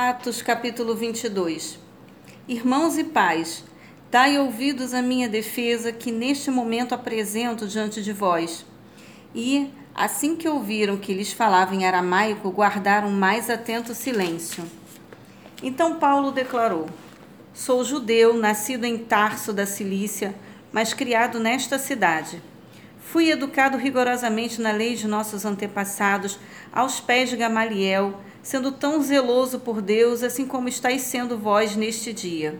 Atos capítulo 22 Irmãos e pais, dai ouvidos à minha defesa que neste momento apresento diante de vós. E, assim que ouviram que lhes falava em aramaico, guardaram mais atento silêncio. Então Paulo declarou: Sou judeu, nascido em Tarso da Cilícia, mas criado nesta cidade. Fui educado rigorosamente na lei de nossos antepassados, aos pés de Gamaliel sendo tão zeloso por Deus, assim como estáis sendo vós neste dia.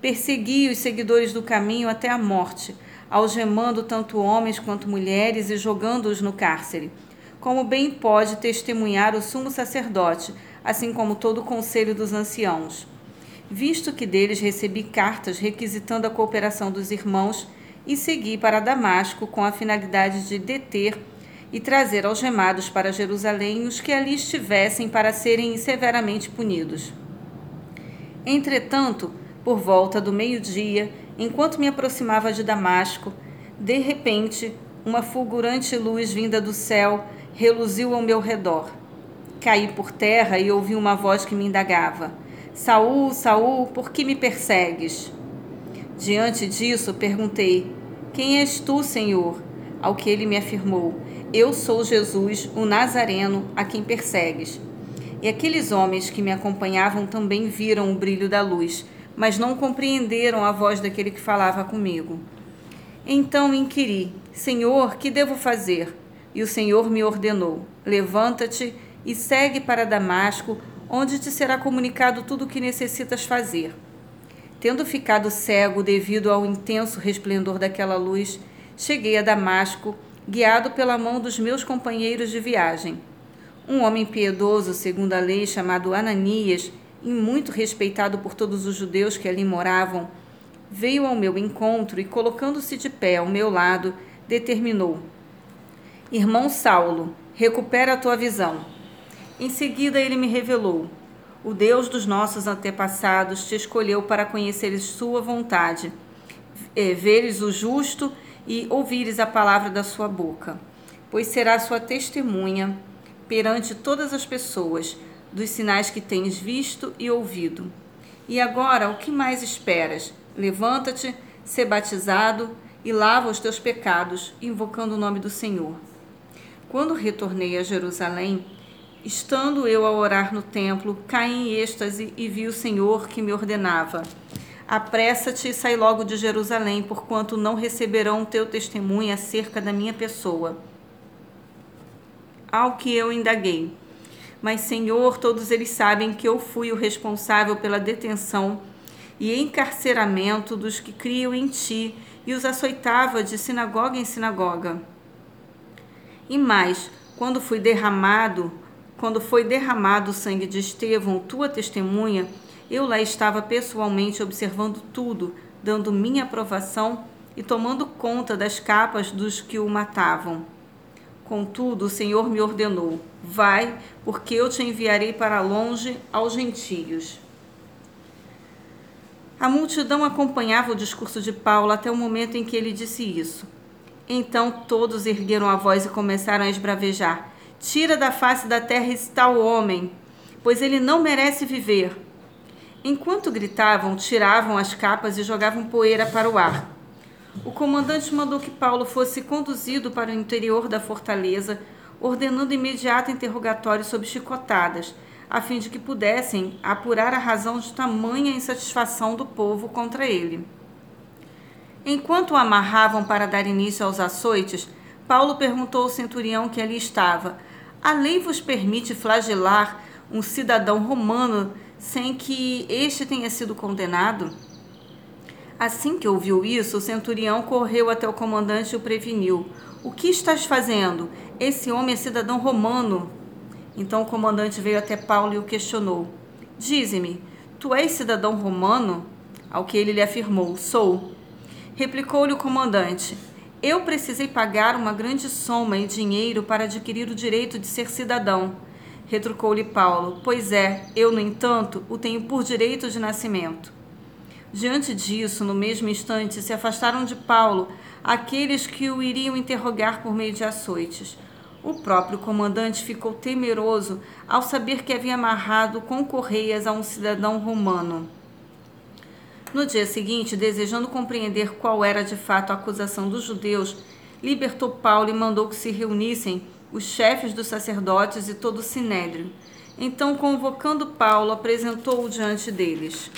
Persegui os seguidores do caminho até a morte, algemando tanto homens quanto mulheres e jogando-os no cárcere. Como bem pode testemunhar o sumo sacerdote, assim como todo o conselho dos anciãos. Visto que deles recebi cartas requisitando a cooperação dos irmãos, e segui para Damasco com a finalidade de deter e trazer algemados para Jerusalém os que ali estivessem para serem severamente punidos. Entretanto, por volta do meio-dia, enquanto me aproximava de Damasco, de repente, uma fulgurante luz vinda do céu reluziu ao meu redor. Caí por terra e ouvi uma voz que me indagava: Saul, Saul, por que me persegues? Diante disso, perguntei: Quem és tu, Senhor? Ao que ele me afirmou: eu sou Jesus, o Nazareno, a quem persegues. E aqueles homens que me acompanhavam também viram o brilho da luz, mas não compreenderam a voz daquele que falava comigo. Então inquiri: Senhor, que devo fazer? E o Senhor me ordenou: Levanta-te e segue para Damasco, onde te será comunicado tudo o que necessitas fazer. Tendo ficado cego devido ao intenso resplendor daquela luz, cheguei a Damasco guiado pela mão dos meus companheiros de viagem. Um homem piedoso, segundo a lei, chamado Ananias, e muito respeitado por todos os judeus que ali moravam, veio ao meu encontro e, colocando-se de pé ao meu lado, determinou: Irmão Saulo, recupera a tua visão. Em seguida, ele me revelou: O Deus dos nossos antepassados te escolheu para conheceres sua vontade, é, veres o justo e ouvires a palavra da sua boca, pois será sua testemunha perante todas as pessoas dos sinais que tens visto e ouvido. E agora, o que mais esperas? Levanta-te, sê batizado e lava os teus pecados, invocando o nome do Senhor. Quando retornei a Jerusalém, estando eu a orar no templo, caí em êxtase e vi o Senhor que me ordenava: Apressa-te e sai logo de Jerusalém, porquanto não receberão teu testemunho acerca da minha pessoa. Ao que eu indaguei. Mas, Senhor, todos eles sabem que eu fui o responsável pela detenção e encarceramento dos que criam em ti e os açoitava de sinagoga em sinagoga. E mais, quando fui derramado, quando foi derramado o sangue de Estevão, tua testemunha, eu lá estava pessoalmente observando tudo, dando minha aprovação e tomando conta das capas dos que o matavam. Contudo, o Senhor me ordenou: Vai, porque eu te enviarei para longe aos gentios. A multidão acompanhava o discurso de Paulo até o momento em que ele disse isso. Então todos ergueram a voz e começaram a esbravejar: Tira da face da terra esse tal homem, pois ele não merece viver. Enquanto gritavam, tiravam as capas e jogavam poeira para o ar. O comandante mandou que Paulo fosse conduzido para o interior da fortaleza, ordenando imediato interrogatório sob chicotadas, a fim de que pudessem apurar a razão de tamanha insatisfação do povo contra ele. Enquanto o amarravam para dar início aos açoites, Paulo perguntou ao centurião que ali estava: A lei vos permite flagelar um cidadão romano sem que este tenha sido condenado? Assim que ouviu isso, o centurião correu até o comandante e o preveniu. O que estás fazendo? Esse homem é cidadão romano. Então o comandante veio até Paulo e o questionou. Dize-me, tu és cidadão romano? Ao que ele lhe afirmou: Sou. Replicou-lhe o comandante: Eu precisei pagar uma grande soma em dinheiro para adquirir o direito de ser cidadão. Retrucou-lhe Paulo: Pois é, eu, no entanto, o tenho por direito de nascimento. Diante disso, no mesmo instante, se afastaram de Paulo aqueles que o iriam interrogar por meio de açoites. O próprio comandante ficou temeroso ao saber que havia amarrado com correias a um cidadão romano. No dia seguinte, desejando compreender qual era de fato a acusação dos judeus, libertou Paulo e mandou que se reunissem os chefes dos sacerdotes e todo o sinédrio. Então, convocando Paulo, apresentou-o diante deles.